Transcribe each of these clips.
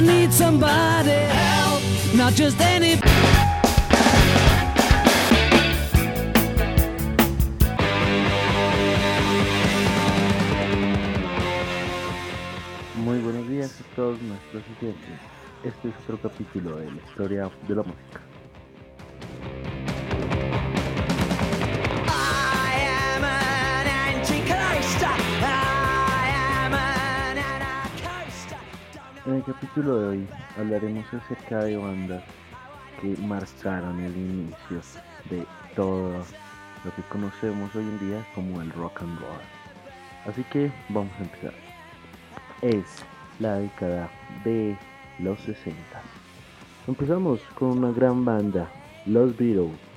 I need somebody help, not just any. Muy buenos días a todos nuestros oyentes. Este es otro capítulo de la historia de la música. En el capítulo de hoy hablaremos acerca de bandas que marcaron el inicio de todo lo que conocemos hoy en día como el rock and roll. Así que vamos a empezar. Es la década de los 60. Empezamos con una gran banda, los Beatles.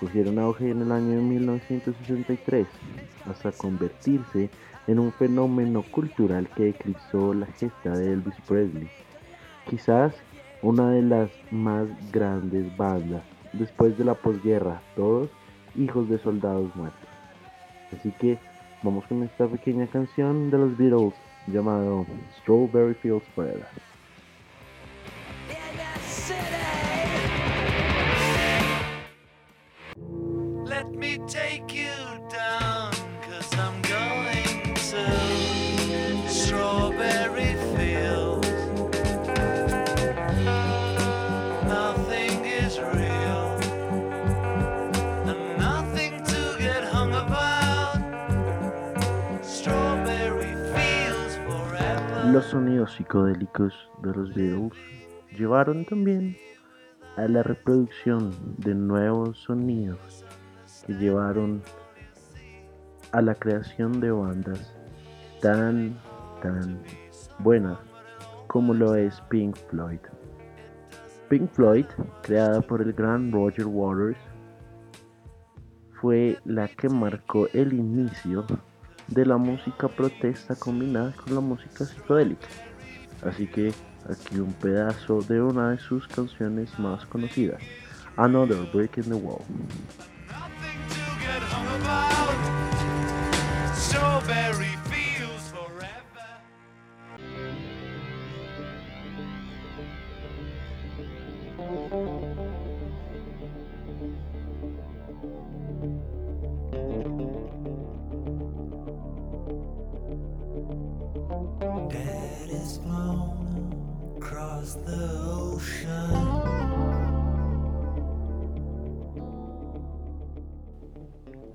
Cogieron auge en el año de 1963 hasta convertirse en un fenómeno cultural que eclipsó la gesta de Elvis Presley. Quizás una de las más grandes bandas después de la posguerra, todos hijos de soldados muertos. Así que vamos con esta pequeña canción de los Beatles llamado Strawberry Fields Forever. Los sonidos psicodélicos de los Beatles llevaron también a la reproducción de nuevos sonidos que llevaron a la creación de bandas tan, tan buenas como lo es Pink Floyd. Pink Floyd, creada por el gran Roger Waters, fue la que marcó el inicio de la música protesta combinada con la música psicodélica. Así que aquí un pedazo de una de sus canciones más conocidas, Another Break in the Wall.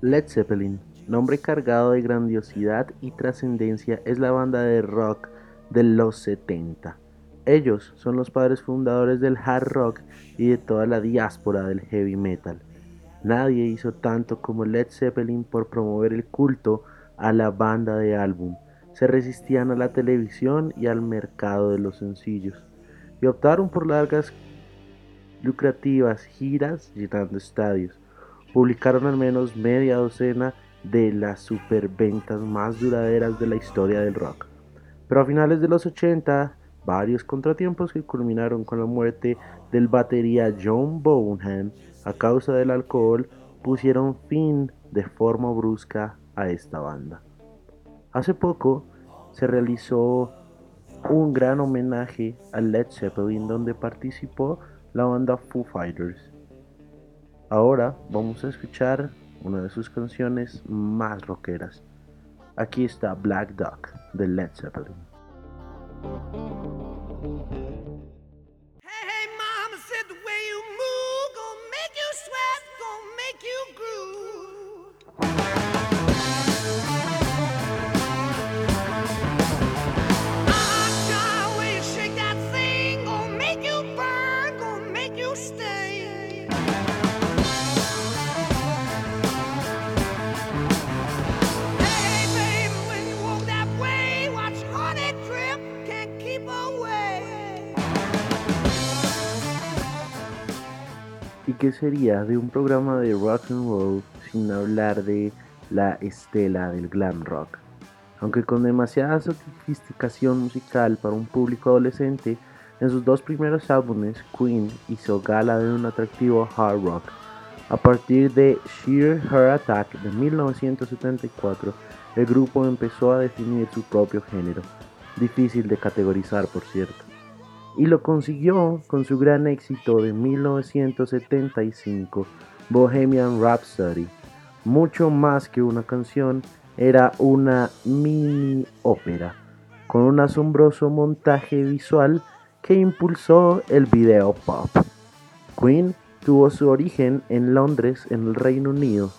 Led Zeppelin, nombre cargado de grandiosidad y trascendencia, es la banda de rock de los 70. Ellos son los padres fundadores del hard rock y de toda la diáspora del heavy metal. Nadie hizo tanto como Led Zeppelin por promover el culto a la banda de álbum. Se resistían a la televisión y al mercado de los sencillos y optaron por largas lucrativas giras llenando estadios. Publicaron al menos media docena de las superventas más duraderas de la historia del rock. Pero a finales de los 80, varios contratiempos que culminaron con la muerte del batería John Bonham a causa del alcohol pusieron fin de forma brusca a esta banda. Hace poco se realizó un gran homenaje a Led Zeppelin donde participó la banda Foo Fighters. Ahora vamos a escuchar una de sus canciones más rockeras. Aquí está Black Duck de Led Zeppelin. Qué sería de un programa de rock and roll sin hablar de la estela del glam rock? Aunque con demasiada sofisticación musical para un público adolescente, en sus dos primeros álbumes Queen hizo gala de un atractivo hard rock. A partir de Sheer Heart Attack de 1974, el grupo empezó a definir su propio género, difícil de categorizar por cierto. Y lo consiguió con su gran éxito de 1975, Bohemian Rhapsody. Mucho más que una canción, era una mini ópera, con un asombroso montaje visual que impulsó el video pop. Queen tuvo su origen en Londres, en el Reino Unido.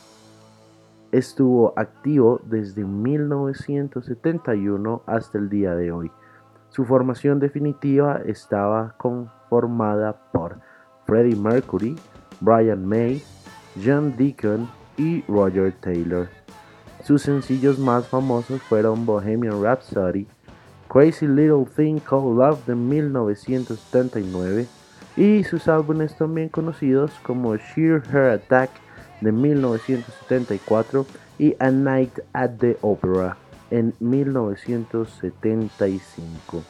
Estuvo activo desde 1971 hasta el día de hoy. Su formación definitiva estaba conformada por Freddie Mercury, Brian May, John Deacon y Roger Taylor. Sus sencillos más famosos fueron Bohemian Rhapsody, Crazy Little Thing Called Love de 1979 y sus álbumes también conocidos como Sheer Heart Attack de 1974 y A Night at the Opera en 1975.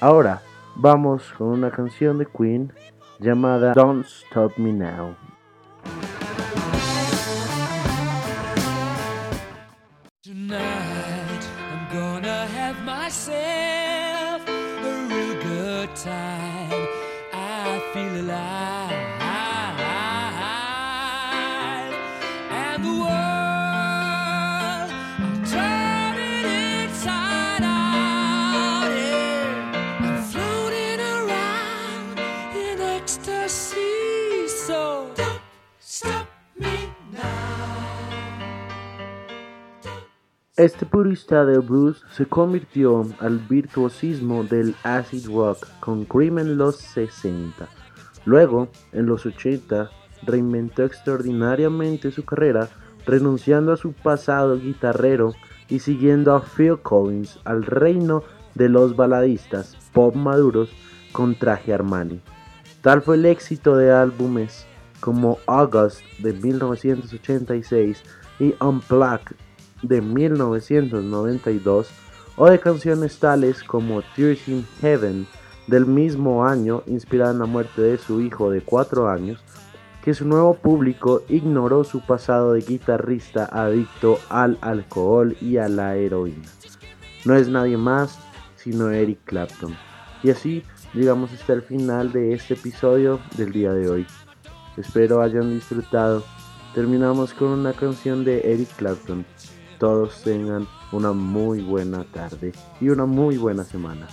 Ahora vamos con una canción de Queen llamada Don't Stop Me Now. Este purista del blues se convirtió al virtuosismo del acid rock con Cream en los 60. Luego, en los 80, reinventó extraordinariamente su carrera, renunciando a su pasado guitarrero y siguiendo a Phil Collins al reino de los baladistas pop maduros con traje Armani. Tal fue el éxito de álbumes como August de 1986 y Unplugged de 1992 o de canciones tales como Tears in Heaven del mismo año inspirada en la muerte de su hijo de 4 años, que su nuevo público ignoró su pasado de guitarrista adicto al alcohol y a la heroína. No es nadie más sino Eric Clapton. Y así llegamos hasta el final de este episodio del día de hoy. Espero hayan disfrutado. Terminamos con una canción de Eric Clapton. Todos tengan una muy buena tarde y una muy buena semana.